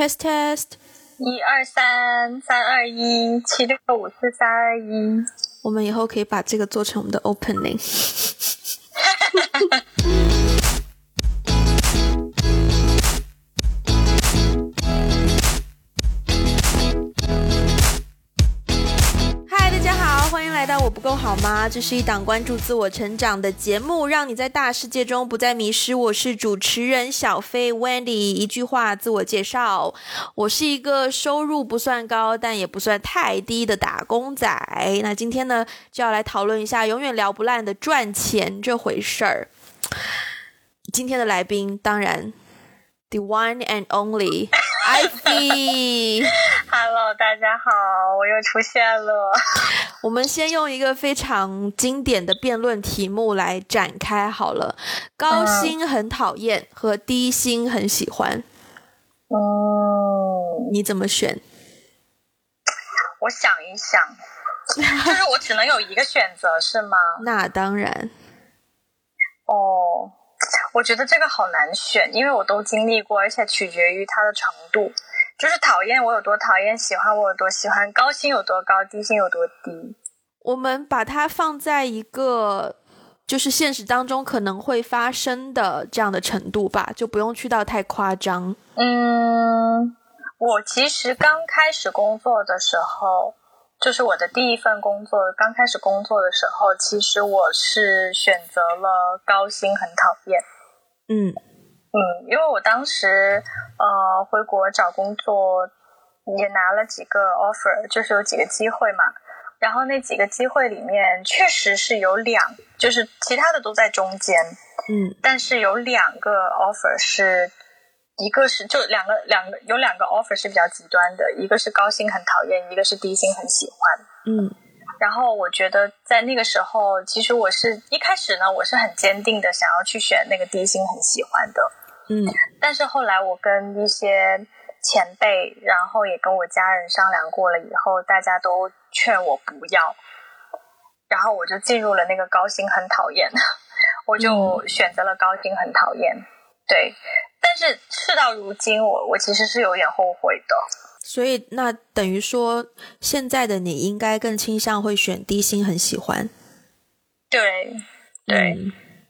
test test，一二三，三二一，七六五四三二一。我们以后可以把这个做成我们的 opening。到我不够好吗？这是一档关注自我成长的节目，让你在大世界中不再迷失。我是主持人小飞 Wendy，一句话自我介绍：我是一个收入不算高，但也不算太低的打工仔。那今天呢，就要来讨论一下永远聊不烂的赚钱这回事儿。今天的来宾，当然，the one and only Ivy。Hello，大家好，我又出现了。我们先用一个非常经典的辩论题目来展开好了。高薪很讨厌和低薪很喜欢，嗯，你怎么选？我想一想，就是我只能有一个选择是吗？那当然，哦，我觉得这个好难选，因为我都经历过，而且取决于它的程度。就是讨厌我有多讨厌，喜欢我有多喜欢，高薪有多高，低薪有多低。我们把它放在一个就是现实当中可能会发生的这样的程度吧，就不用去到太夸张。嗯，我其实刚开始工作的时候，就是我的第一份工作，刚开始工作的时候，其实我是选择了高薪，很讨厌。嗯嗯，因为我当时呃回国找工作，也拿了几个 offer，就是有几个机会嘛。然后那几个机会里面，确实是有两，就是其他的都在中间，嗯但是有两个 offer 是，一个是就两个两个有两个 offer 是比较极端的，一个是高薪很讨厌，一个是低薪很喜欢。嗯。然后我觉得在那个时候，其实我是一开始呢，我是很坚定的想要去选那个低薪很喜欢的，嗯。但是后来我跟一些前辈，然后也跟我家人商量过了以后，大家都劝我不要，然后我就进入了那个高薪很讨厌，我就选择了高薪很讨厌，对。但是事到如今，我我其实是有点后悔的。所以那等于说，现在的你应该更倾向会选低薪很喜欢。对，对，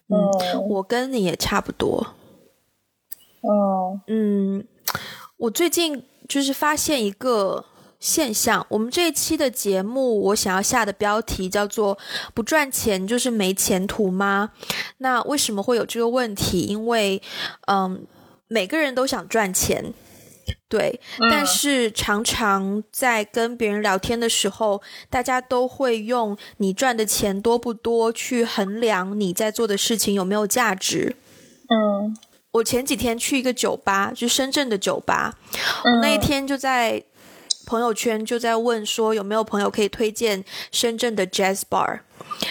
嗯嗯我跟你也差不多。嗯嗯，我最近就是发现一个现象，我们这一期的节目，我想要下的标题叫做“不赚钱就是没前途吗？”那为什么会有这个问题？因为，嗯，每个人都想赚钱。对，但嗯是常常在跟别人聊天的时候，大家都会用你赚的钱多不多去衡量你在做的事情有没有价值。嗯我前几天去一个酒吧，就深圳的酒吧，嗯我那一天就在朋友圈就在问说有没有朋友可以推荐深圳的 jazz bar，、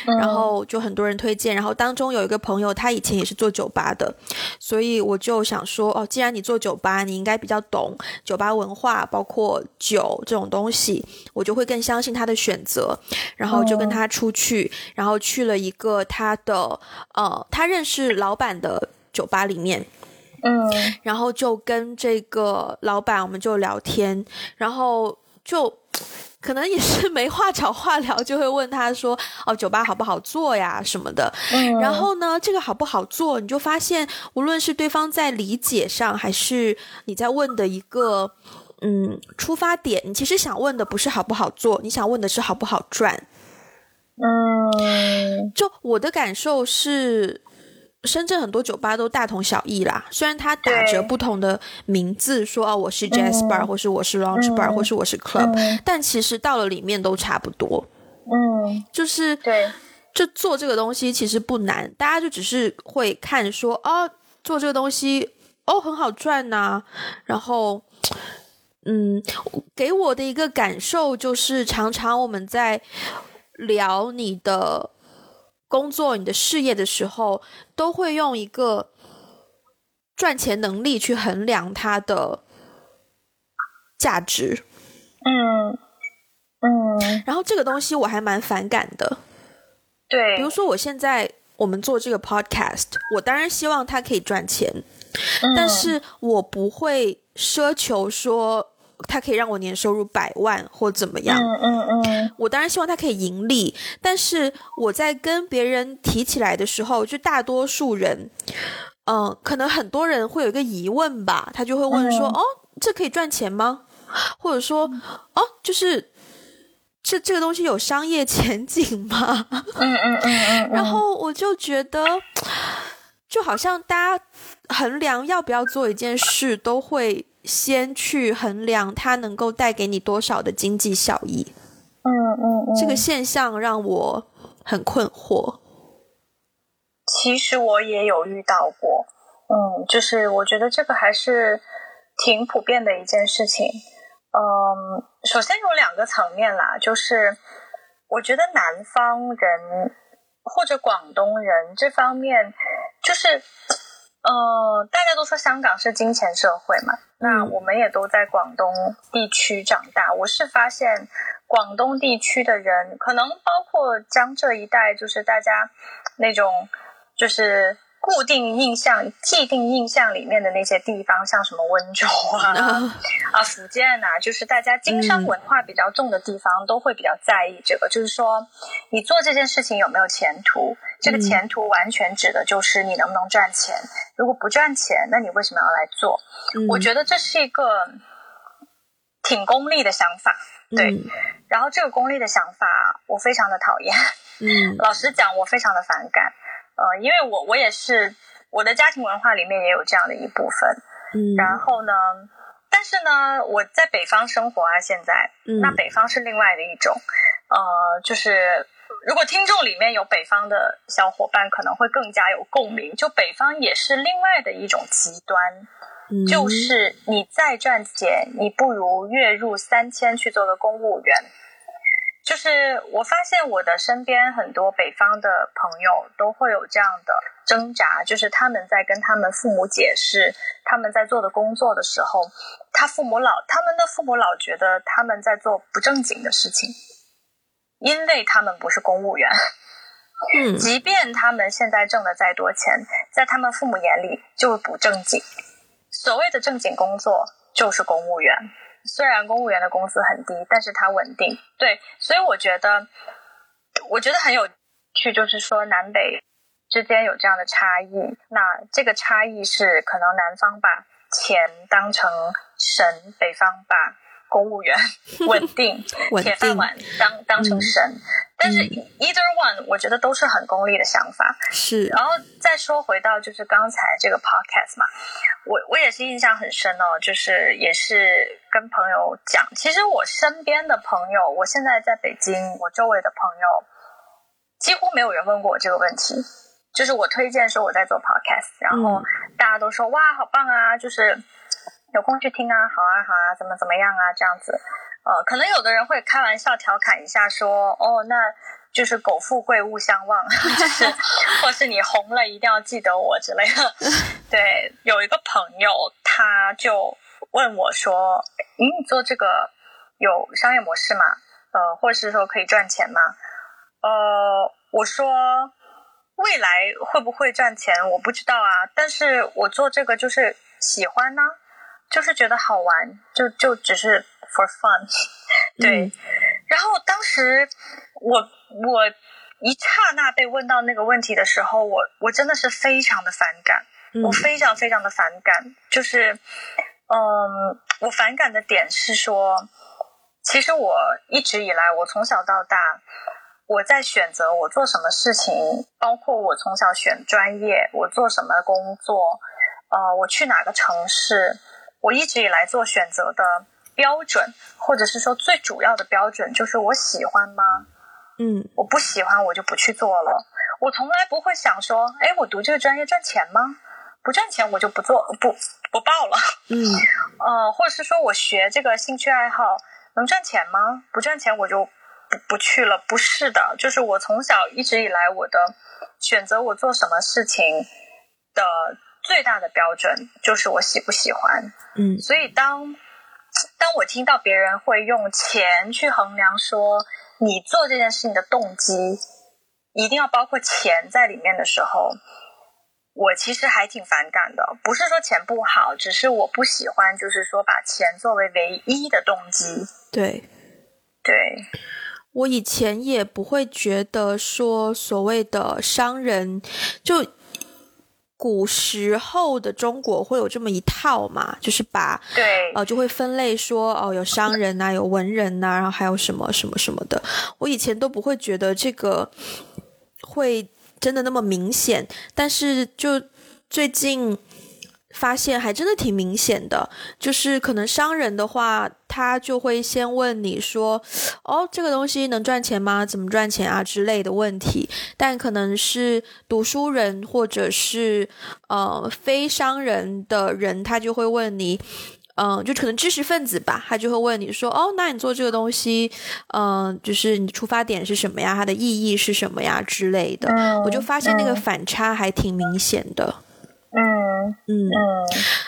嗯。然后就很多人推荐，然后当中有一个朋友他以前也是做酒吧的，所以我就想说哦，既然你做酒吧，你应该比较懂酒吧文化，包括酒这种东西，我就会更相信他的选择，然后就跟他出去，然后去了一个他的呃他认识老板的酒吧里面。嗯然后就跟这个老板我们就聊天，然后就可能也是没话找话聊，就会问他说：“哦，酒吧好不好做呀？什么的。”嗯，然后呢，这个好不好做，你就发现，无论是对方在理解上，还是你在问的一个嗯出发点，你其实想问的不是好不好做，你想问的是好不好赚。嗯就我的感受是，深圳很多酒吧都大同小异啦。虽然它打着不同的名字，说哦我是 jazz bar，、嗯或是我是 lounge bar，、嗯或是我是 club，、嗯但其实到了里面都差不多。嗯，就是对，就做这个东西其实不难，大家就只是会看说哦，做这个东西哦很好赚呐、然后。嗯，给我的一个感受就是，常常我们在聊你的工作、你的事业的时候，都会用一个赚钱能力去衡量它的价值。嗯嗯，然后这个东西我还蛮反感的。对，比如说，我现在我们做这个 podcast，我当然希望它可以赚钱，嗯但是我不会奢求说它可以让我年收入百万或怎么样。嗯嗯嗯，我当然希望它可以盈利，但是我在跟别人提起来的时候，就大多数人，嗯、可能很多人会有一个疑问吧，他就会问说：“嗯哦，这可以赚钱吗？”或者说：“哦，就是这这个东西有商业前景吗？”嗯嗯嗯嗯，然后我就觉得，就好像大家衡量要不要做一件事，都会先去衡量它能够带给你多少的经济效益。嗯嗯嗯，这个现象让我很困惑。其实我也有遇到过，嗯，就是我觉得这个还是挺普遍的一件事情。嗯，首先有两个层面啦，就是我觉得南方人或者广东人这方面，就是呃，大家都说香港是金钱社会嘛，那嗯我们也都在广东地区长大。我是发现广东地区的人，可能包括江浙一带，就是大家那种就是固定印象、既定印象里面的那些地方，像什么温州啊、啊福建啊，就是大家经商嗯文化比较重的地方，都会比较在意这个，就是说你做这件事情有没有前途。这个嗯前途完全指的就是你能不能赚钱。如果不赚钱，那你为什么要来做？嗯我觉得这是一个挺功利的想法，对。嗯然后这个功利的想法，我非常的讨厌。嗯老实讲，我非常的反感。呃，因为我我也是我的家庭文化里面也有这样的一部分。嗯，然后呢，但是呢，我在北方生活啊，现在嗯那北方是另外的一种，呃，就是如果听众里面有北方的小伙伴，可能会更加有共鸣。就北方也是另外的一种极端，嗯就是你再赚钱，你不如月入三千去做个公务员。就是我发现我的身边很多北方的朋友都会有这样的挣扎，就是他们在跟他们父母解释他们在做的工作的时候，他父母老他们的父母老觉得他们在做不正经的事情，因为他们不是公务员。嗯即便他们现在挣的再多钱，在他们父母眼里就是不正经。所谓的正经工作就是公务员，虽然公务员的工资很低，但是它稳定。对，所以我觉得，我觉得很有趣，就是说南北之间有这样的差异。那这个差异是可能南方把钱当成神，北方把公务员 稳定铁饭碗当当成嗯神。但是嗯 either one，我觉得都是很功利的想法。是然后再说回到就是刚才这个 podcast 嘛，我我也是印象很深哦，就是也是跟朋友讲，其实我身边的朋友，我现在在北京，我周围的朋友几乎没有人问过我这个问题。就是我推荐说我在做 podcast，然后大家都说哇好棒啊，就是有空去听啊，好啊好啊，怎么怎么样啊这样子。呃，可能有的人会开玩笑调侃一下说，哦，那就是苟富贵勿相忘，就是或是你红了一定要记得我之类的。对，有一个朋友他就问我说，你做这个有商业模式吗？呃，或者是说可以赚钱吗？呃，我说未来会不会赚钱我不知道啊，但是我做这个就是喜欢呢、就是觉得好玩，就就只是 for fun，对。嗯然后当时我我一刹那被问到那个问题的时候，我我真的是非常的反感，嗯我非常非常的反感，就是嗯，我反感的点是说，其实我一直以来，我从小到大。我在选择我做什么事情，包括我从小选专业，我做什么工作，呃，我去哪个城市，我一直以来做选择的标准，或者是说最主要的标准，就是我喜欢吗？嗯我不喜欢，我就不去做了。我从来不会想说，哎，我读这个专业赚钱吗？不赚钱我就不做，不不报了。嗯 呃，或者是说我学这个兴趣爱好能赚钱吗？不赚钱我就不不去了。不是的，就是我从小一直以来我的选择，我做什么事情的最大的标准就是我喜不喜欢。嗯所以当当我听到别人会用钱去衡量说你做这件事情的动机一定要包括钱在里面的时候，我其实还挺反感的。不是说钱不好，只是我不喜欢，就是说把钱作为唯一的动机。对，对，我以前也不会觉得说所谓的商人就。古时候的中国会有这么一套嘛，就是把对呃就会分类说哦有商人呐，有文人呐，然后还有什么什么什么的。我以前都不会觉得这个会真的那么明显，但是就最近。发现还真的挺明显的，就是可能商人的话，他就会先问你说：“哦，这个东西能赚钱吗？怎么赚钱啊？”之类的问题。但可能是读书人或者是呃非商人的人，他就会问你，嗯，就可能知识分子吧，他就会问你说：“哦，那你做这个东西，嗯，就是你出发点是什么呀？它的意义是什么呀？”之类的。我就发现那个反差还挺明显的。嗯嗯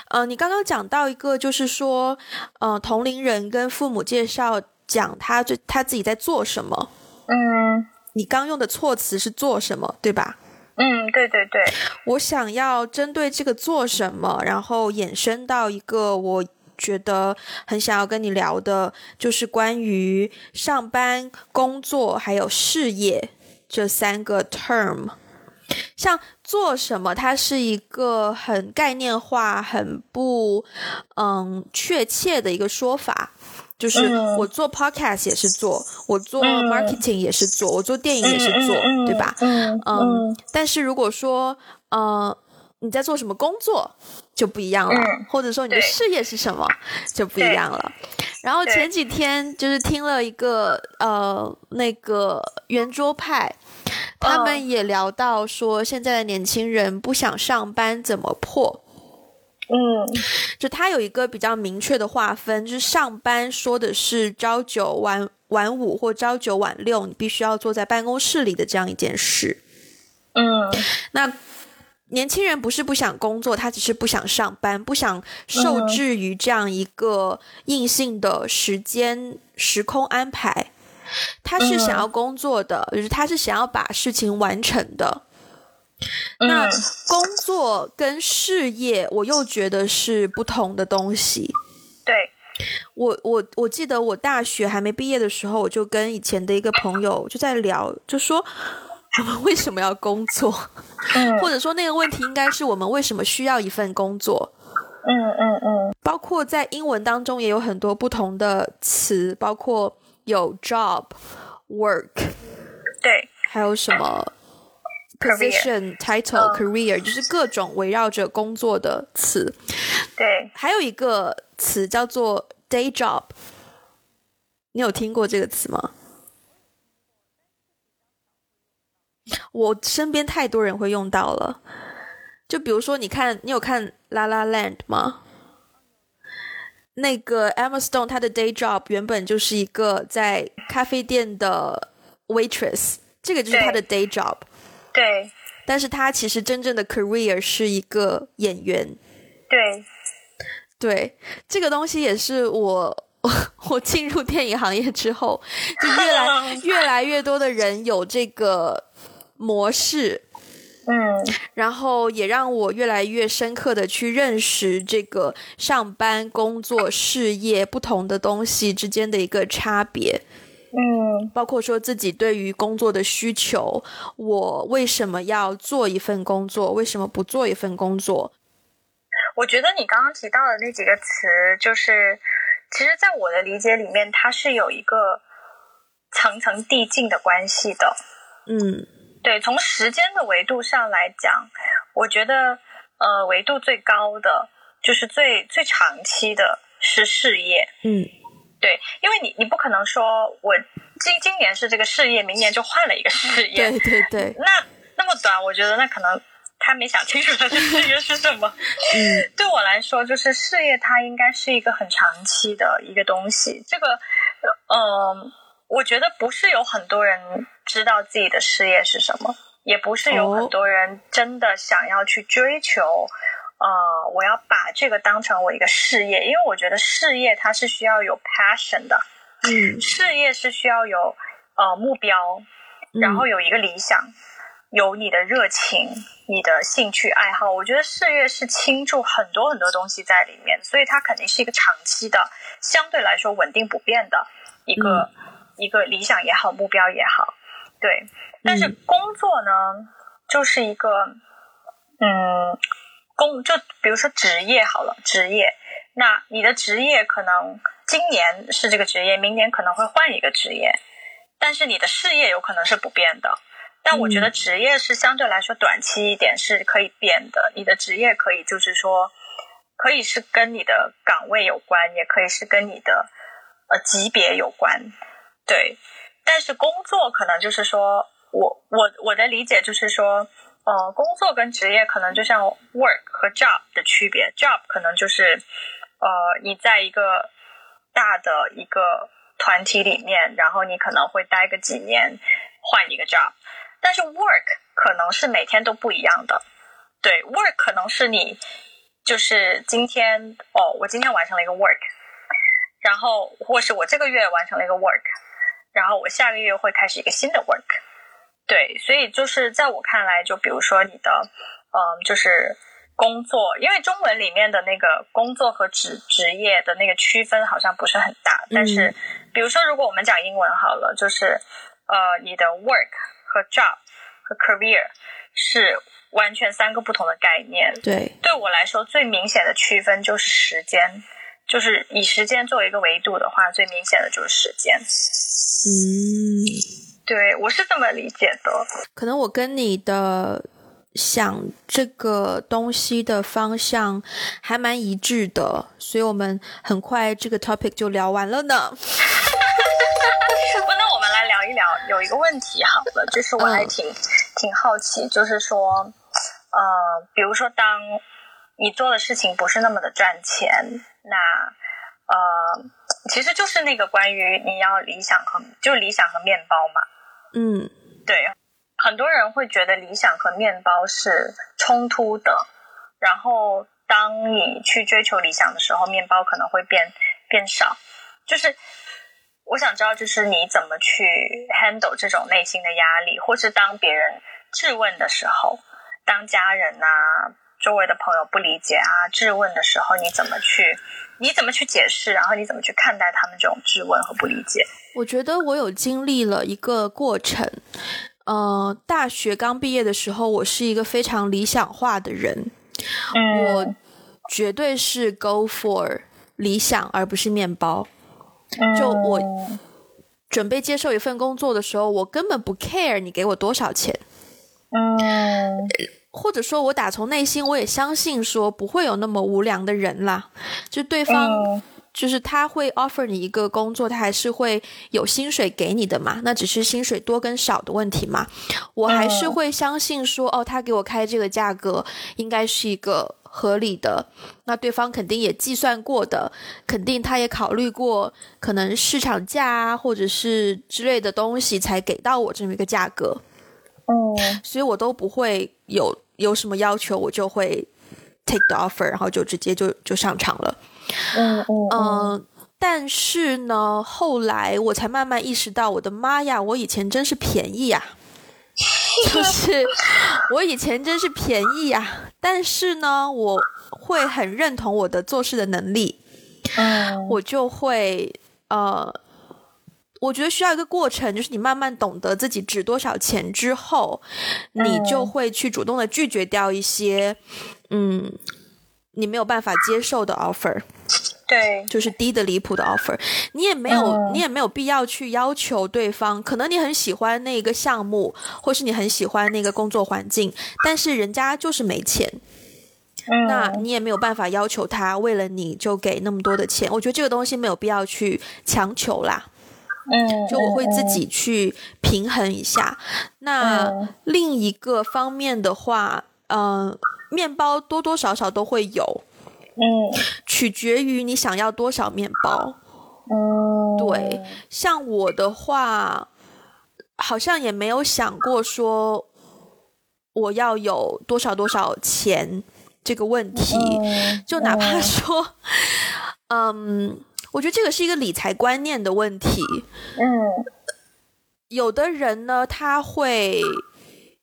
呃，你刚刚讲到一个，就是说，呃，同龄人跟父母介绍讲他就他自己在做什么。嗯，你刚用的措辞是做什么，对吧？嗯，对对对。我想要针对这个做什么，然后衍生到一个我觉得很想要跟你聊的，就是关于上班、工作还有事业这三个 term。像做什么，它是一个很概念化、很不嗯确切的一个说法。就是我做 podcast 也是做，我做 marketing 也是做，我做电影也是做，对吧？嗯。但是如果说呃你在做什么工作就不一样了，或者说你的事业是什么就不一样了。然后前几天就是听了一个呃那个圆桌派。他们也聊到说，现在的年轻人不想上班怎么破？嗯，就他有一个比较明确的划分，就是上班说的是朝九晚晚五或朝九晚六，你必须要坐在办公室里的这样一件事。嗯，那年轻人不是不想工作，他只是不想上班，不想受制于这样一个硬性的时间时空安排。他是想要工作的，就是他是想要把事情完成的。那工作跟事业，我又觉得是不同的东西。对，我我我记得我大学还没毕业的时候，我就跟以前的一个朋友就在聊，就说我们为什么要工作，或者说那个问题应该是我们为什么需要一份工作。嗯嗯嗯，包括在英文当中也有很多不同的词，包括。有 job work，对，还有什么 position title career，就是各种围绕着工作的词。对，还有一个词叫做 day job，你有听过这个词吗？我身边太多人会用到了，就比如说，你看，你有看《La La Land》吗？那个 Emma Stone，她的 day job 原本就是一个在咖啡店的 waitress，这个就是她的 day job。对。但是她其实真正的 career 是一个演员。对。对，这个东西也是我 我进入电影行业之后，就越来 越来越多的人有这个模式。嗯，然后也让我越来越深刻的去认识这个上班、工作、事业不同的东西之间的一个差别。嗯，包括说自己对于工作的需求，我为什么要做一份工作，为什么不做一份工作？我觉得你刚刚提到的那几个词，就是其实在我的理解里面，它是有一个层层递进的关系的。嗯。对，从时间的维度上来讲，我觉得，呃，维度最高的就是最最长期的是事业。嗯，对，因为你你不可能说我今今年是这个事业，明年就换了一个事业。对对对。那那么短，我觉得那可能他没想清楚他的事业是什么。嗯，对我来说，就是事业它应该是一个很长期的一个东西。这个，嗯。我觉得不是有很多人知道自己的事业是什么，也不是有很多人真的想要去追求，呃，我要把这个当成我一个事业，因为我觉得事业它是需要有 passion 的，嗯，事业是需要有呃目标，然后有一个理想，有你的热情、你的兴趣爱好。我觉得事业是倾注很多很多东西在里面，所以它肯定是一个长期的、相对来说稳定不变的一个、一个理想也好、目标也好。对，但是工作呢，就是一个，嗯，工就比如说职业好了，职业，那你的职业可能今年是这个职业，明年可能会换一个职业，但是你的事业有可能是不变的。但我觉得职业是相对来说短期一点是可以变的，你的职业可以就是说，可以是跟你的岗位有关，也可以是跟你的呃级别有关，对。但是工作可能就是说，我我我的理解就是说，呃，工作跟职业可能就像 work 和 job 的区别，job 可能就是呃你在一个大的一个团体里面，然后你可能会待个几年，换一个 job。但是 work 可能是每天都不一样的，对，work 可能是你就是今天哦，我今天完成了一个 work，然后或是我这个月完成了一个 work。然后我下个月会开始一个新的 work，对，所以就是在我看来，就比如说你的，嗯，就是工作，因为中文里面的那个工作和职职业的那个区分好像不是很大，但是比如说如果我们讲英文好了，就是呃，你的 work 和 job 和 career 是完全三个不同的概念。对，对我来说最明显的区分就是时间，就是以时间作为一个维度的话，最明显的就是时间。嗯，对我是这么理解的。可能我跟你的想这个东西的方向还蛮一致的，所以我们很快这个 topic 就聊完了呢。那我们来聊一聊，有一个问题好了，就是我还挺挺好奇，就是说，呃，比如说当你做的事情不是那么的赚钱，那呃。其实就是那个关于你要理想和就理想和面包嘛，嗯，对，很多人会觉得理想和面包是冲突的，然后当你去追求理想的时候，面包可能会变变少。就是我想知道，就是你怎么去 handle 这种内心的压力，或是当别人质问的时候，当家人呐。周围的朋友不理解啊，质问的时候你怎么去？你怎么去解释？然后你怎么去看待他们这种质问和不理解？我觉得我有经历了一个过程。呃，大学刚毕业的时候，我是一个非常理想化的人，我绝对是 go for 理想而不是面包。就我准备接受一份工作的时候，我根本不 care 你给我多少钱。嗯。或者说，我打从内心我也相信，说不会有那么无良的人啦。就对方，就是他会 offer 你一个工作，他还是会有薪水给你的嘛。那只是薪水多跟少的问题嘛。我还是会相信说，哦，他给我开这个价格，应该是一个合理的。那对方肯定也计算过的，肯定他也考虑过可能市场价啊，或者是之类的东西，才给到我这么一个价格。嗯，所以我都不会有有什么要求，我就会 take the offer，然后就直接就就上场了。嗯嗯嗯。但是呢，后来我才慢慢意识到，我的妈呀，我以前真是便宜呀！就是我以前真是便宜呀。但是呢，我会很认同我的做事的能力。嗯，我就会呃。我觉得需要一个过程，就是你慢慢懂得自己值多少钱之后，你就会去主动的拒绝掉一些，嗯，你没有办法接受的 offer，对，就是低的离谱的 offer。你也没有，你也没有必要去要求对方。可能你很喜欢那个项目，或是你很喜欢那个工作环境，但是人家就是没钱，那你也没有办法要求他为了你就给那么多的钱。我觉得这个东西没有必要去强求啦。嗯，就我会自己去平衡一下。那另一个方面的话，嗯，面包多多少少都会有，嗯，取决于你想要多少面包。嗯，对，像我的话，好像也没有想过说我要有多少多少钱这个问题，就哪怕说，嗯。我觉得这个是一个理财观念的问题。嗯，有的人呢，他会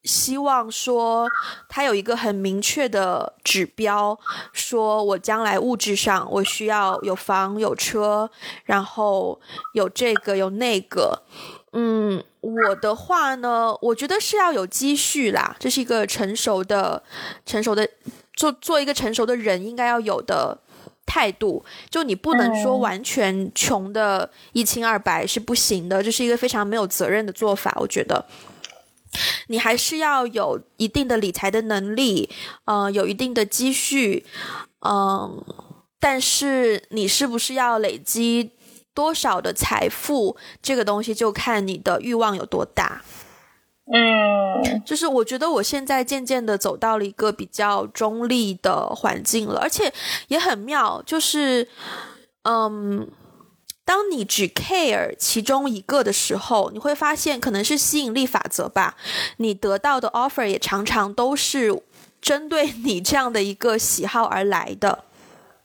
希望说他有一个很明确的指标，说我将来物质上我需要有房有车，然后有这个有那个。嗯，我的话呢，我觉得是要有积蓄啦，这是一个成熟的、成熟的做做一个成熟的人应该要有的态度。就你不能说完全穷的一清二白是不行的，这是一个非常没有责任的做法。我觉得。你还是要有一定的理财的能力，嗯，有一定的积蓄，嗯，但是你是不是要累积多少的财富，这个东西就看你的欲望有多大。嗯，就是我觉得我现在渐渐的走到了一个比较中立的环境了，而且也很妙，就是，嗯。当你只 care 其中一个的时候，你会发现可能是吸引力法则吧。你得到的 offer 也常常都是针对 你这样的一个喜好而来的。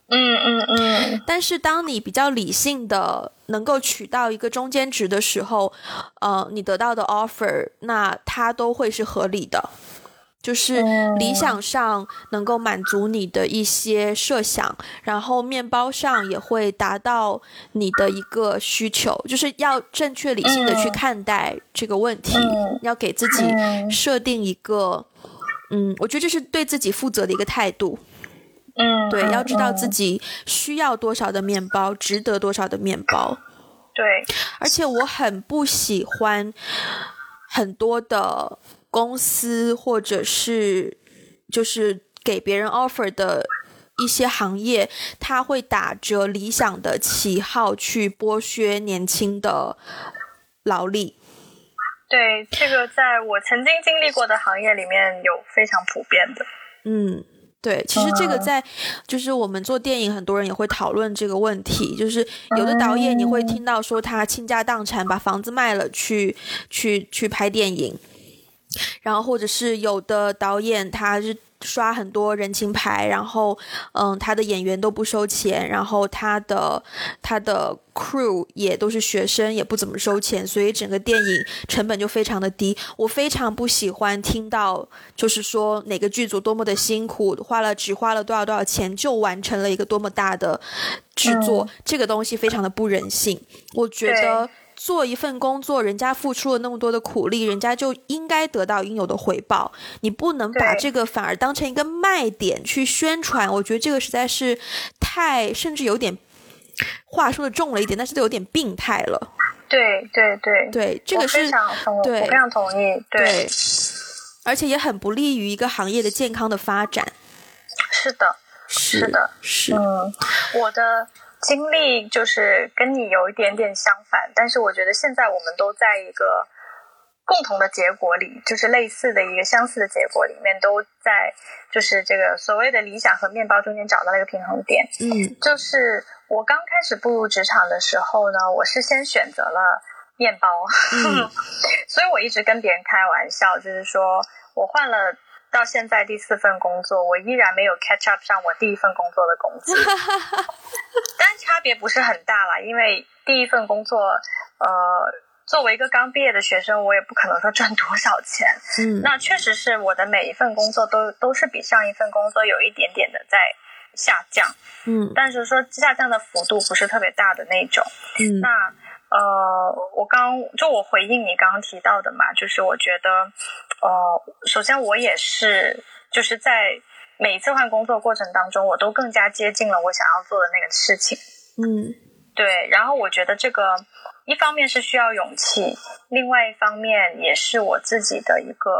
嗯嗯嗯。但是当你比较理性的能够取到一个中间值的时候，呃，你得到的 offer 那它都会是合理的。就是理想上能够满足你的一些设想，然后面包上也会达到你的一个需求，就是要正确理性的去看待这个问题，要给自己设定一个，嗯，我觉得这是对自己负责的一个态度，嗯，对，要知道自己需要多少的面包，值得多少的面包，对，而且我很不喜欢很多的。公司或者是就是给别人 offer 的一些行业，他会打着理想的旗号去剥削年轻的劳力。对，这个在我曾经经历过的行业里面有非常普遍的。嗯，对，其实这个在就是我们做电影，很多人也会讨论这个问题。就是有的导演你会听到说他倾家荡产把房子卖了去去去拍电影。然后，或者是有的导演，他是刷很多人情牌，然后，嗯，他的演员都不收钱，然后他的他的 crew 也都是学生，也不怎么收钱，所以整个电影成本就非常的低。我非常不喜欢听到，就是说哪个剧组多么的辛苦，花了只花了多少多少钱就完成了一个多么大的制作，这个东西非常的不人性。我觉得。做一份工作，人家付出了那么多的苦力，人家就应该得到应有的回报。你不能把这个反而当成一个卖点去宣传。我觉得这个实在是太，甚至有点话说的重了一点，但是都有点病态了。对对对对，这个是对，我非常同意。对，而且也很不利于一个行业的健康的发展。是的，是的，是。嗯，我的。经历就是跟你有一点点相反，但是我觉得现在我们都在一个共同的结果里，就是类似的一个相似的结果里面，都在就是这个所谓的理想和面包中间找到了一个平衡点。嗯，就是我刚开始步入职场的时候呢，我是先选择了面包，所以我一直跟别人开玩笑，就是说我换了。到现在第四份工作，我依然没有 catch up 上我第一份工作的工资，但差别不是很大了。因为第一份工作，呃，作为一个刚毕业的学生，我也不可能说赚多少钱。嗯，那确实是我的每一份工作都都是比上一份工作有一点点的在下降。嗯，但是说下降的幅度不是特别大的那种。嗯，那。呃，我刚就我回应你刚刚提到的嘛，就是我觉得，呃，首先我也是，就是在每一次换工作过程当中，我都更加接近了我想要做的那个事情。嗯，对。然后我觉得这个一方面是需要勇气，另外一方面也是我自己的一个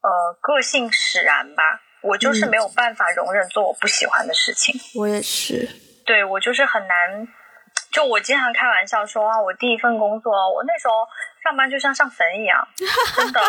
呃个性使然吧。我就是没有办法容忍做我不喜欢的事情。我也是。对我就是很难。就我经常开玩笑说啊，我第一份工作，我那时候。上班就像上坟一样，真的。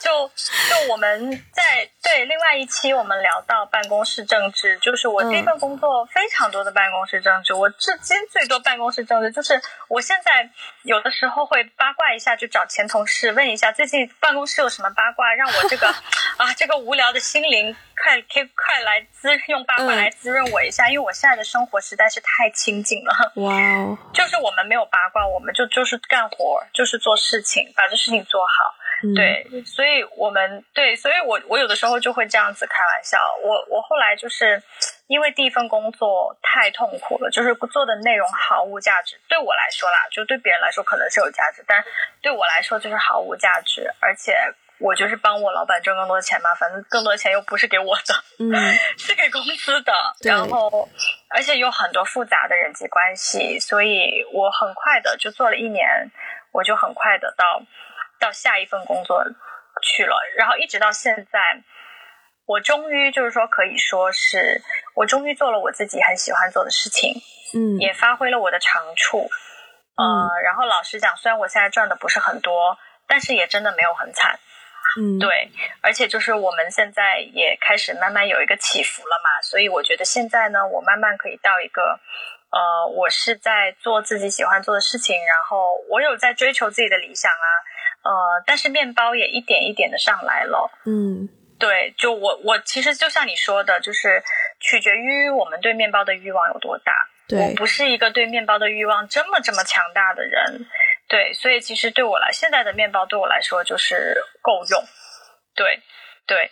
就就我们在对另外一期，我们聊到办公室政治，就是我这份工作非常多的办公室政治。我至今最多办公室政治，就是我现在有的时候会八卦一下，就找前同事问一下，最近办公室有什么八卦，让我这个 啊这个无聊的心灵快可以快来滋用八卦来滋润我一下，因为我现在的生活实在是太清静了。哇哦，就是我们没有八卦，我们就就是干活，就是做。事情把这事情做好，对，所以我们对，所以我我有的时候就会这样子开玩笑。我我后来就是因为第一份工作太痛苦了，就是做的内容毫无价值。对我来说啦，就对别人来说可能是有价值，但对我来说就是毫无价值，而且。我就是帮我老板挣更多的钱嘛，反正更多的钱又不是给我的，嗯，是给公司的。然后，而且有很多复杂的人际关系，所以我很快的就做了一年，我就很快的到到下一份工作去了。然后一直到现在，我终于就是说可以说是我终于做了我自己很喜欢做的事情，嗯，也发挥了我的长处，呃，然后老实讲，虽然我现在赚的不是很多，但是也真的没有很惨。嗯，对，而且就是我们现在也开始慢慢有一个起伏了嘛，所以我觉得现在呢，我慢慢可以到一个，呃，我是在做自己喜欢做的事情，然后我有在追求自己的理想啊，呃，但是面包也一点一点的上来了，嗯，对，就我我其实就像你说的，就是取决于我们对面包的欲望有多大，对我不是一个对面包的欲望这么这么强大的人。对，所以其实对我来，现在的面包对我来说就是够用，对，对，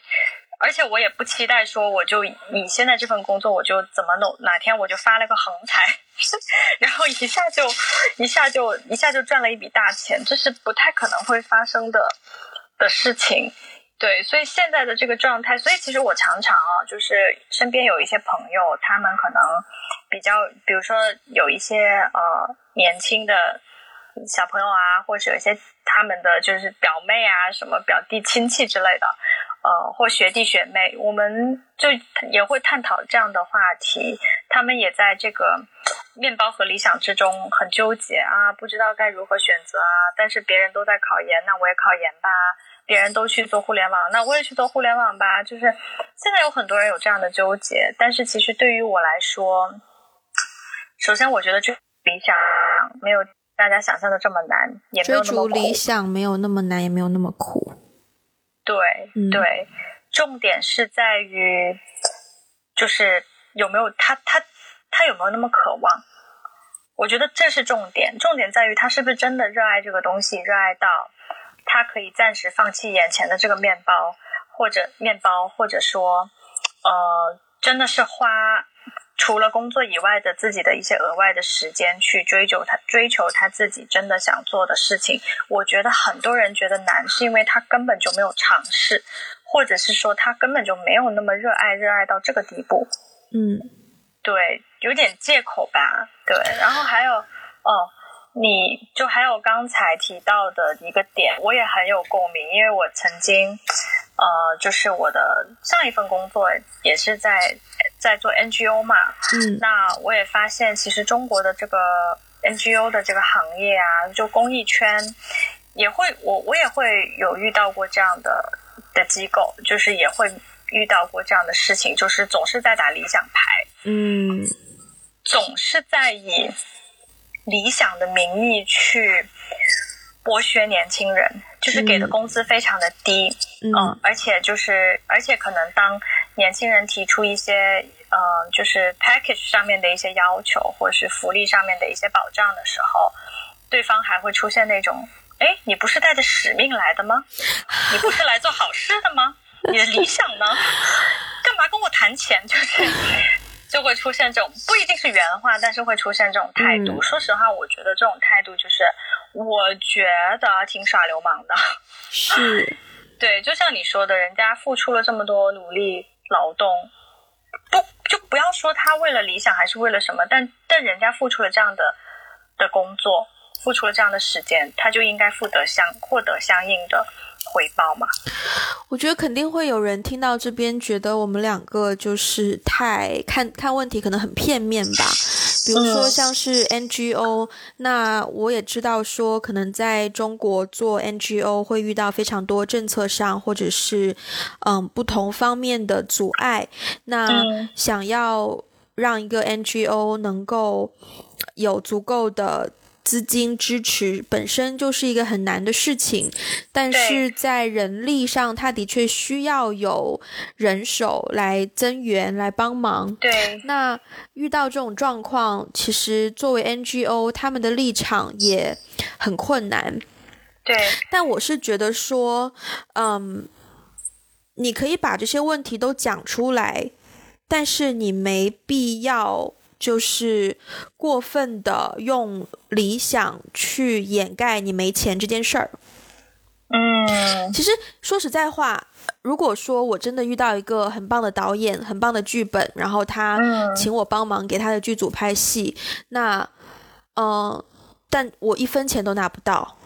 而且我也不期待说我就以现在这份工作我就怎么弄，哪天我就发了个横财，然后一下就一下就一下就赚了一笔大钱，这是不太可能会发生的的事情。对，所以现在的这个状态，所以其实我常常啊，就是身边有一些朋友，他们可能比较，比如说有一些呃年轻的。小朋友啊，或者有一些他们的就是表妹啊，什么表弟亲戚之类的，呃，或学弟学妹，我们就也会探讨这样的话题。他们也在这个面包和理想之中很纠结啊，不知道该如何选择啊。但是别人都在考研，那我也考研吧；别人都去做互联网，那我也去做互联网吧。就是现在有很多人有这样的纠结，但是其实对于我来说，首先我觉得就理想没有。大家想象的这么难，也没有那么苦。理想没有那么难，也没有那么苦。对对，重点是在于，就是有没有他他他有没有那么渴望？我觉得这是重点，重点在于他是不是真的热爱这个东西，热爱到他可以暂时放弃眼前的这个面包，或者面包，或者说，呃，真的是花。除了工作以外的自己的一些额外的时间去追求他追求他自己真的想做的事情，我觉得很多人觉得难，是因为他根本就没有尝试，或者是说他根本就没有那么热爱，热爱到这个地步。嗯，对，有点借口吧。对，然后还有哦，你就还有刚才提到的一个点，我也很有共鸣，因为我曾经。呃，就是我的上一份工作也是在在做 NGO 嘛，嗯，那我也发现，其实中国的这个 NGO 的这个行业啊，就公益圈也会，我我也会有遇到过这样的的机构，就是也会遇到过这样的事情，就是总是在打理想牌，嗯，总是在以理想的名义去剥削年轻人。就是给的工资非常的低，嗯，而且就是，而且可能当年轻人提出一些，呃，就是 package 上面的一些要求，或者是福利上面的一些保障的时候，对方还会出现那种，哎，你不是带着使命来的吗？你不是来做好事的吗？你的理想呢？干嘛跟我谈钱？就是。就会出现这种不一定是原话，但是会出现这种态度。说实话，我觉得这种态度就是，我觉得挺耍流氓的。是，对，就像你说的，人家付出了这么多努力劳动，不就不要说他为了理想还是为了什么，但但人家付出了这样的的工作，付出了这样的时间，他就应该获得相获得相应的。回报嘛？我觉得肯定会有人听到这边，觉得我们两个就是太看看问题可能很片面吧。比如说像是 NGO，那我也知道说，可能在中国做 NGO 会遇到非常多政策上或者是嗯不同方面的阻碍。那想要让一个 NGO 能够有足够的。资金支持本身就是一个很难的事情，但是在人力上，它的确需要有人手来增援、来帮忙。对，那遇到这种状况，其实作为 NGO，他们的立场也很困难。对，但我是觉得说，嗯，你可以把这些问题都讲出来，但是你没必要就是过分的用理想去掩盖你没钱这件事儿。嗯，其实说实在话，如果说我真的遇到一个很棒的导演、很棒的剧本，然后他嗯请我帮忙给他的剧组拍戏，那，嗯、但我一分钱都拿不到。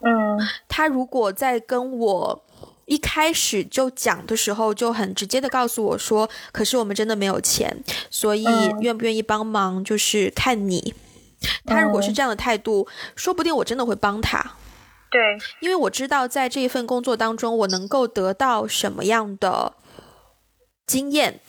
嗯他如果在跟我一开始就讲的时候，就很直接的告诉我说：“可是我们真的没有钱，所以嗯。愿不愿意帮忙就是看你。”他如果是这样的态度，说不定我真的会帮他，对，因为我知道在这一份工作当中，我能够得到什么样的经验，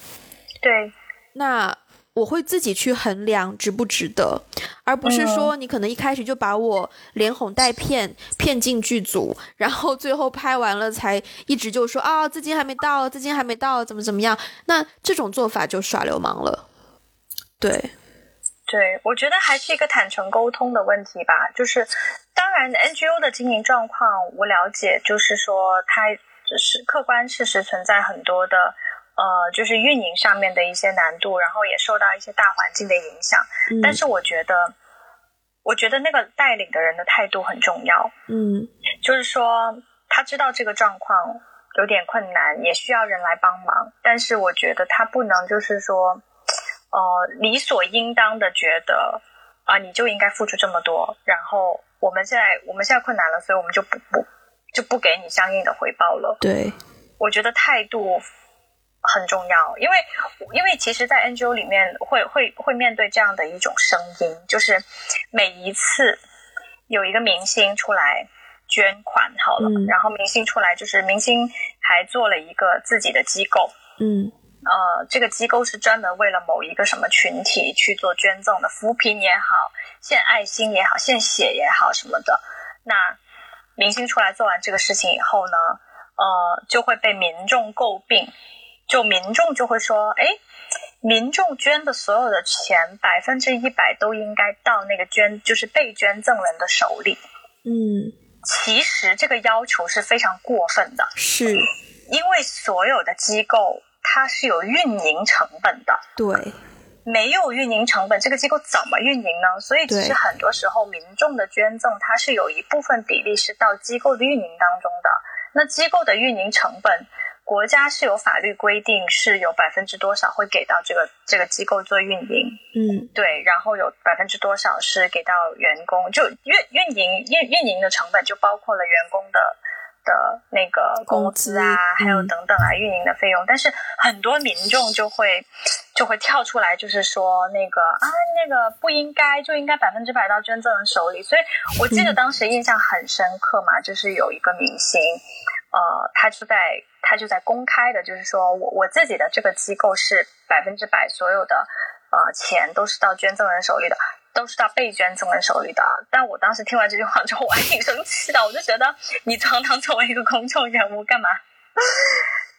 对，那我会自己去衡量值不值得，而不是说你可能一开始就把我连哄带骗骗进剧组，然后最后拍完了才一直就说啊资金还没到，资金还没到，怎么怎么样？那这种做法就耍流氓了。对，对，我觉得还是一个坦诚沟通的问题吧。就是，当然 NGO 的经营状况我了解，就是说它只是客观事实存在很多的呃，就是运营上面的一些难度，然后也受到一些大环境的影响。嗯但是我觉得，我觉得那个带领的人的态度很重要。嗯就是说他知道这个状况有点困难，也需要人来帮忙，但是我觉得他不能就是说，呃，理所应当的觉得啊、你就应该付出这么多，然后我们现在我们现在困难了，所以我们就不不就不给你相应的回报了。对，我觉得态度很重要，因为因为其实，在 NGO 里面会会会面对这样的一种声音，就是每一次有一个明星出来捐款好了，嗯。然后明星出来就是明星还做了一个自己的机构，嗯。呃，这个机构是专门为了某一个什么群体去做捐赠的，扶贫也好，献爱心也好，献血也好什么的。那明星出来做完这个事情以后呢，呃，就会被民众诟病，就民众就会说，哎，民众捐的所有的钱，百分之一百都应该到那个捐，就是被捐赠人的手里。嗯其实这个要求是非常过分的，是，因为所有的机构它是有运营成本的。对，没有运营成本，这个机构怎么运营呢？所以其实很多时候民众的捐赠，它是有一部分比例是到机构的运营当中的。那机构的运营成本，国家是有法律规定是有百分之多少会给到这个这个机构做运营，嗯。对，然后有百分之多少是给到员工，就运运营运运营的成本就包括了员工的。的那个工资啊，资还有嗯等等啊，运营的费用，但是很多民众就会就会跳出来，就是说那个啊，那个不应该，就应该百分之百到捐赠人手里。所以我记得当时印象很深刻嘛，就是有一个明星，呃，他就在他就在公开的，就是说我我自己的这个机构是百分之百所有的呃钱都是到捐赠人手里的。都是到被捐赠人手里的，但我当时听完这句话之后，我还挺生气的。我就觉得，你堂堂作为一个公众人物，干嘛？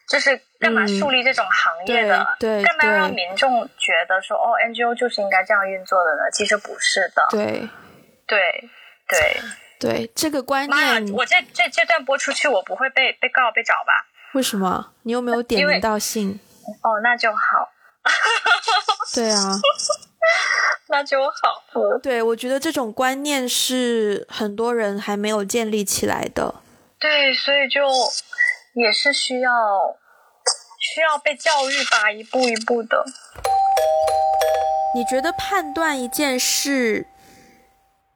就是干嘛嗯树立这种行业的？对对干嘛让民众觉得说，哦，NGO 就是应该这样运作的呢？其实不是的。对对对，对，这个观！念我这这这段播出去，我不会被被告被找吧？为什么？你有没有点名道姓？哦，那就好，对啊。那就好。嗯，对，我觉得这种观念是很多人还没有建立起来的。对，所以就也是需要需要被教育吧，一步一步的。你觉得判断一件事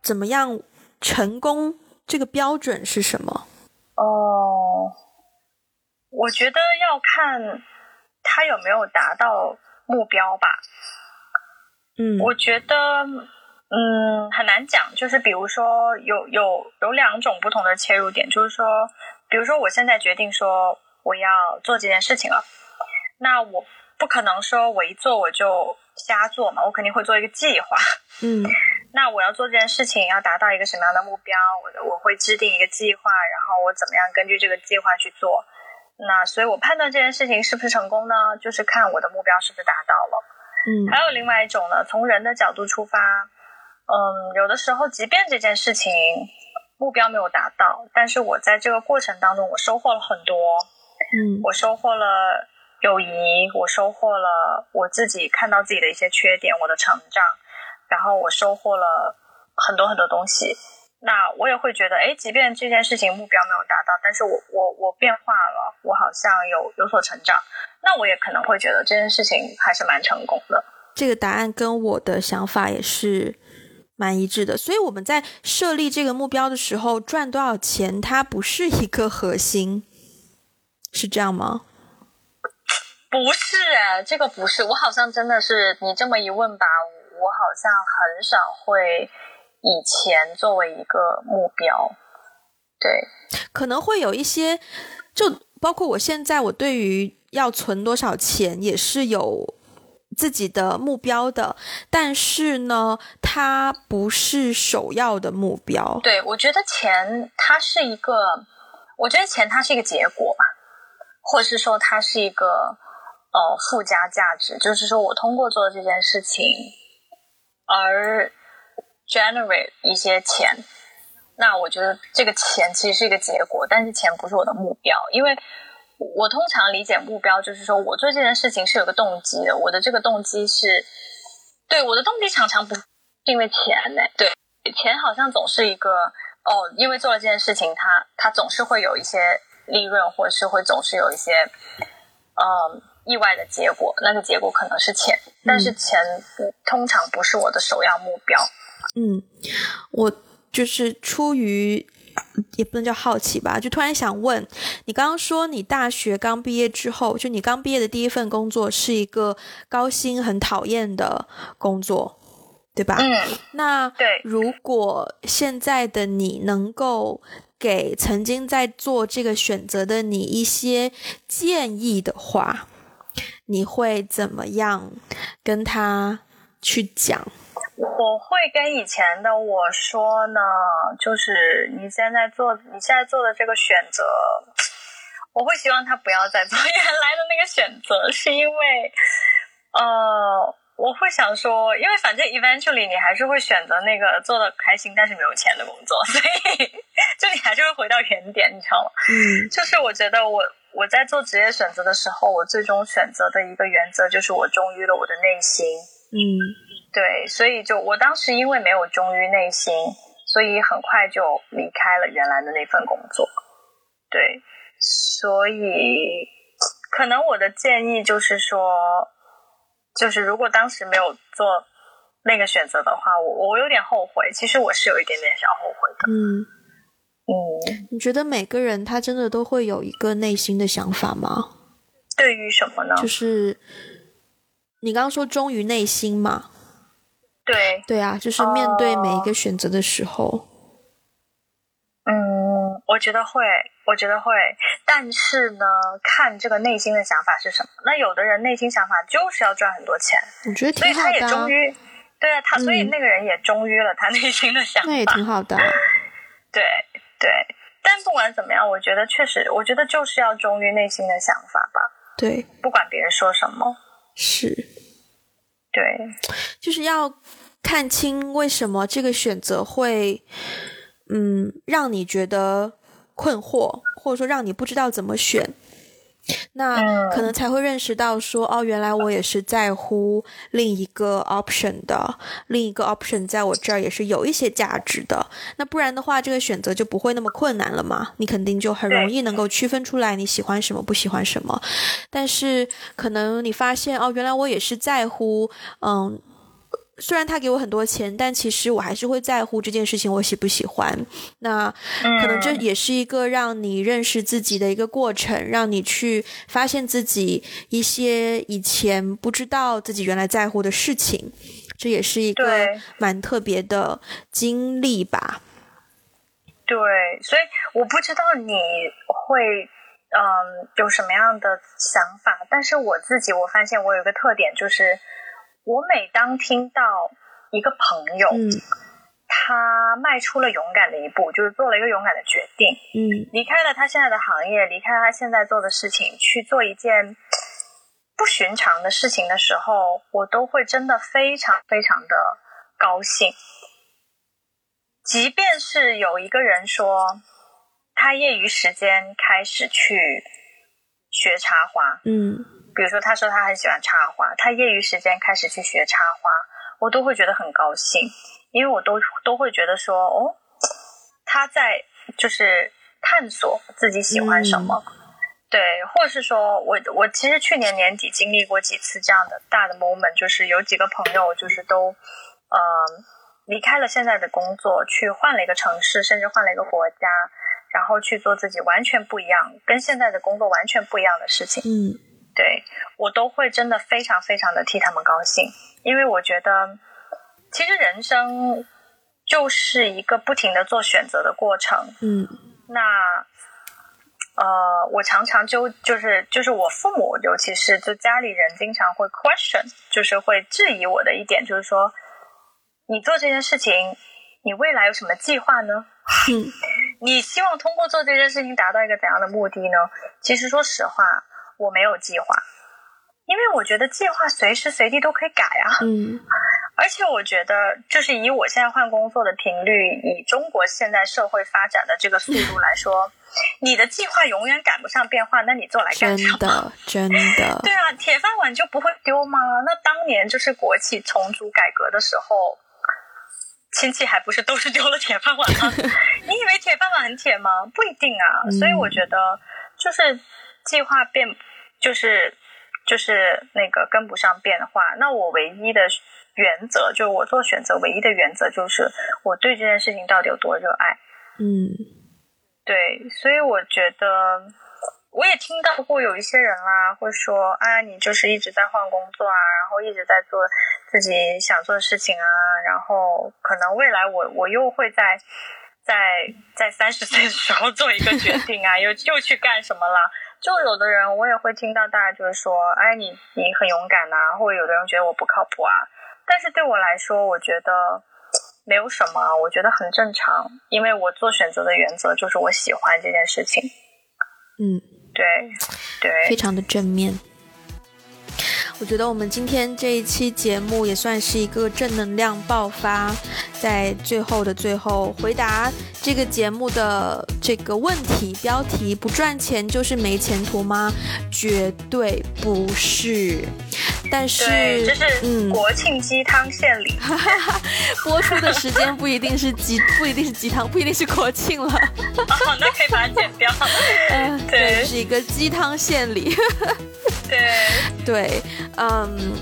怎么样成功，这个标准是什么？哦，我觉得要看他有没有达到目标吧。嗯我觉得，嗯，很难讲。就是比如说，有有有两种不同的切入点，就是说，比如说我现在决定说我要做这件事情了，那我不可能说我一做我就瞎做嘛，我肯定会做一个计划。嗯 那我要做这件事情，要达到一个什么样的目标？我我会制定一个计划，然后我怎么样根据这个计划去做。那所以我判断这件事情是不是成功呢？就是看我的目标是不是达到了。嗯还有另外一种呢，从人的角度出发，嗯，有的时候即便这件事情目标没有达到，但是我在这个过程当中，我收获了很多。嗯我收获了友谊，我收获了我自己看到自己的一些缺点，我的成长，然后我收获了很多很多东西。那我也会觉得，哎，即便这件事情目标没有达到，但是我我我变化了，我好像有有所成长，那我也可能会觉得这件事情还是蛮成功的。这个答案跟我的想法也是蛮一致的。所以我们在设立这个目标的时候，赚多少钱它不是一个核心，是这样吗？不是哎，这个不是，我好像真的是你这么一问吧，我好像很少会以钱作为一个目标。对，可能会有一些，就包括我现在，我对于要存多少钱也是有自己的目标的，但是呢，它不是首要的目标。对，我觉得钱它是一个，我觉得钱它是一个结果吧，或者是说它是一个呃附加价值，就是说我通过做这件事情而 generate 一些钱，那我觉得这个钱其实是一个结果，但是钱不是我的目标，因为我通常理解目标就是说我做这件事情是有个动机的，我的这个动机是对我的动机常常不是因为钱呢，对。钱好像总是一个哦，因为做了这件事情，它它总是会有一些利润，或者是会总是有一些嗯意外的结果。那个结果可能是钱，但是钱通常不是我的首要目标。嗯，我就是出于也不能叫好奇吧，就突然想问你，刚刚说你大学刚毕业之后，就你刚毕业的第一份工作是一个高薪、很讨厌的工作。对吧？嗯，那对，如果现在的你能够给曾经在做这个选择的你一些建议的话，你会怎么样跟他去讲？我会跟以前的我说呢，就是你现在做你现在做的这个选择，我会希望他不要再做原来的那个选择，是因为，呃。我会想说，因为反正 eventually 你还是会选择那个做的开心但是没有钱的工作，所以就你还是会回到原点，你知道吗？嗯，就是我觉得我我在做职业选择的时候，我最终选择的一个原则就是我忠于了我的内心。嗯，对，所以就我当时因为没有忠于内心，所以很快就离开了原来的那份工作。对，所以可能我的建议就是说。就是如果当时没有做那个选择的话，我我有点后悔。其实我是有一点点小后悔的。嗯嗯，你觉得每个人他真的都会有一个内心的想法吗？对于什么呢？就是你刚刚说忠于内心嘛？对对啊，就是面对每一个选择的时候。嗯，我觉得会。我觉得会，但是呢，看这个内心的想法是什么。那有的人内心想法就是要赚很多钱，我觉得所以他也忠于，对啊，他所以嗯那个人也忠于了他内心的想法，那也挺好的。对对，但不管怎么样，我觉得确实，我觉得就是要忠于内心的想法吧。对，不管别人说什么，是，对，就是要看清为什么这个选择会，嗯，让你觉得。困惑，或者说让你不知道怎么选，那可能才会认识到说，哦，原来我也是在乎另一个 option 的，另一个 option 在我这儿也是有一些价值的。那不然的话，这个选择就不会那么困难了嘛？你肯定就很容易能够区分出来你喜欢什么，不喜欢什么。但是可能你发现，哦，原来我也是在乎，嗯。虽然他给我很多钱，但其实我还是会在乎这件事情我喜不喜欢。那可能这也是一个让你认识自己的一个过程，让你去发现自己一些以前不知道自己原来在乎的事情。这也是一个蛮特别的经历吧。对，所以我不知道你会嗯有什么样的想法，但是我自己我发现我有一个特点就是。我每当听到一个朋友，嗯，他迈出了勇敢的一步，就是做了一个勇敢的决定，嗯，离开了他现在的行业，离开了他现在做的事情，去做一件不寻常的事情的时候，我都会真的非常非常的高兴。即便是有一个人说他业余时间开始去学插花，嗯比如说他说他很喜欢插花，他业余时间开始去学插花，我都会觉得很高兴，因为我都都会觉得说哦，他在就是探索自己喜欢什么。对，或者是说我我其实去年年底经历过几次这样的大的 moment，就是有几个朋友就是都呃离开了现在的工作，去换了一个城市，甚至换了一个国家，然后去做自己完全不一样、跟现在的工作完全不一样的事情。嗯对我都会真的非常非常的替他们高兴，因为我觉得其实人生就是一个不停的做选择的过程。嗯那呃，我常常就就是就是我父母，尤其是就家里人，经常会 question，就是会质疑我的一点，就是说，你做这件事情，你未来有什么计划呢？嗯 你希望通过做这件事情达到一个怎样的目的呢？其实说实话，我没有计划，因为我觉得计划随时随地都可以改啊。嗯 而且我觉得，就是以我现在换工作的频率，以中国现在社会发展的这个速度来说，你的计划永远赶不上变化，那你做来干真什么？的真的对啊，铁饭碗就不会丢吗？那当年就是国企重组改革的时候，亲戚还不是都是丢了铁饭碗吗？你以为铁饭碗很铁吗？不一定啊。嗯所以我觉得，就是计划变，就是就是那个跟不上变化。那我唯一的原则，就是我做选择唯一的原则，就是我对这件事情到底有多热爱。嗯对，所以我觉得，我也听到过有一些人啦，会说，啊，你就是一直在换工作啊，然后一直在做自己想做的事情啊，然后可能未来我我又会在在在三十岁的时候做一个决定啊，又又去干什么啦？就有的人我也会听到，大家就是说，哎，你你很勇敢呐、或者有的人觉得我不靠谱啊，但是对我来说，我觉得。没有什么，我觉得很正常，因为我做选择的原则就是我喜欢这件事情。嗯，对，对，非常的正面。我觉得我们今天这一期节目也算是一个正能量爆发，在最后的最后回答这个节目的这个问题标题：不赚钱就是没前途吗？绝对不是。但是，这是嗯国庆鸡汤献礼。播出的时间不一定是鸡，不一定是鸡汤，不一定是国庆了。哦，那可以把它剪掉。嗯，对对，是一个鸡汤献礼。对，对，嗯，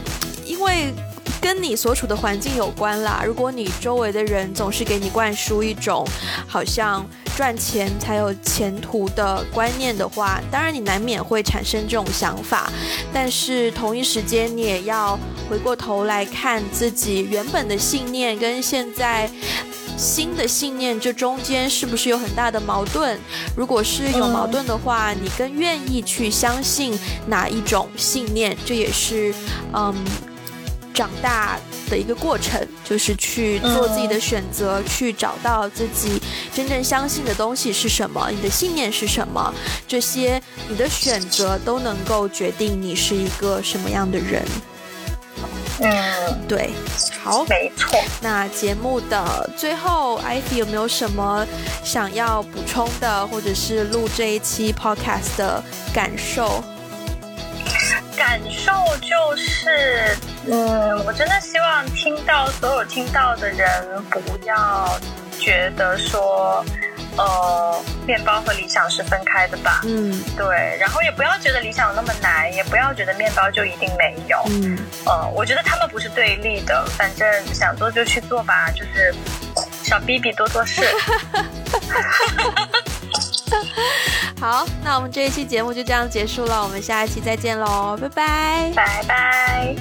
因为跟你所处的环境有关啦。如果你周围的人总是给你灌输一种好像赚钱才有前途的观念的话，当然你难免会产生这种想法。但是同一时间，你也要回过头来看自己原本的信念跟现在。新的信念，这中间是不是有很大的矛盾？如果是有矛盾的话，你更愿意去相信哪一种信念？这也是，嗯，长大的一个过程，就是去做自己的选择，去找到自己真正相信的东西是什么，你的信念是什么，这些你的选择都能够决定你是一个什么样的人。嗯，对，好，没错。那节目的最后，艾迪有没有什么想要补充的，或者是录这一期 podcast 的感受？感受就是，嗯，我真的希望听到所有听到的人不要觉得说，呃，面包和理想是分开的吧。嗯对，然后也不要觉得理想有那么难，也不要觉得面包就一定没有。嗯，呃，我觉得他们不是对立的，反正想做就去做吧，就是少逼逼多做事。好，那我们这一期节目就这样结束了，我们下一期再见喽，拜拜。拜拜。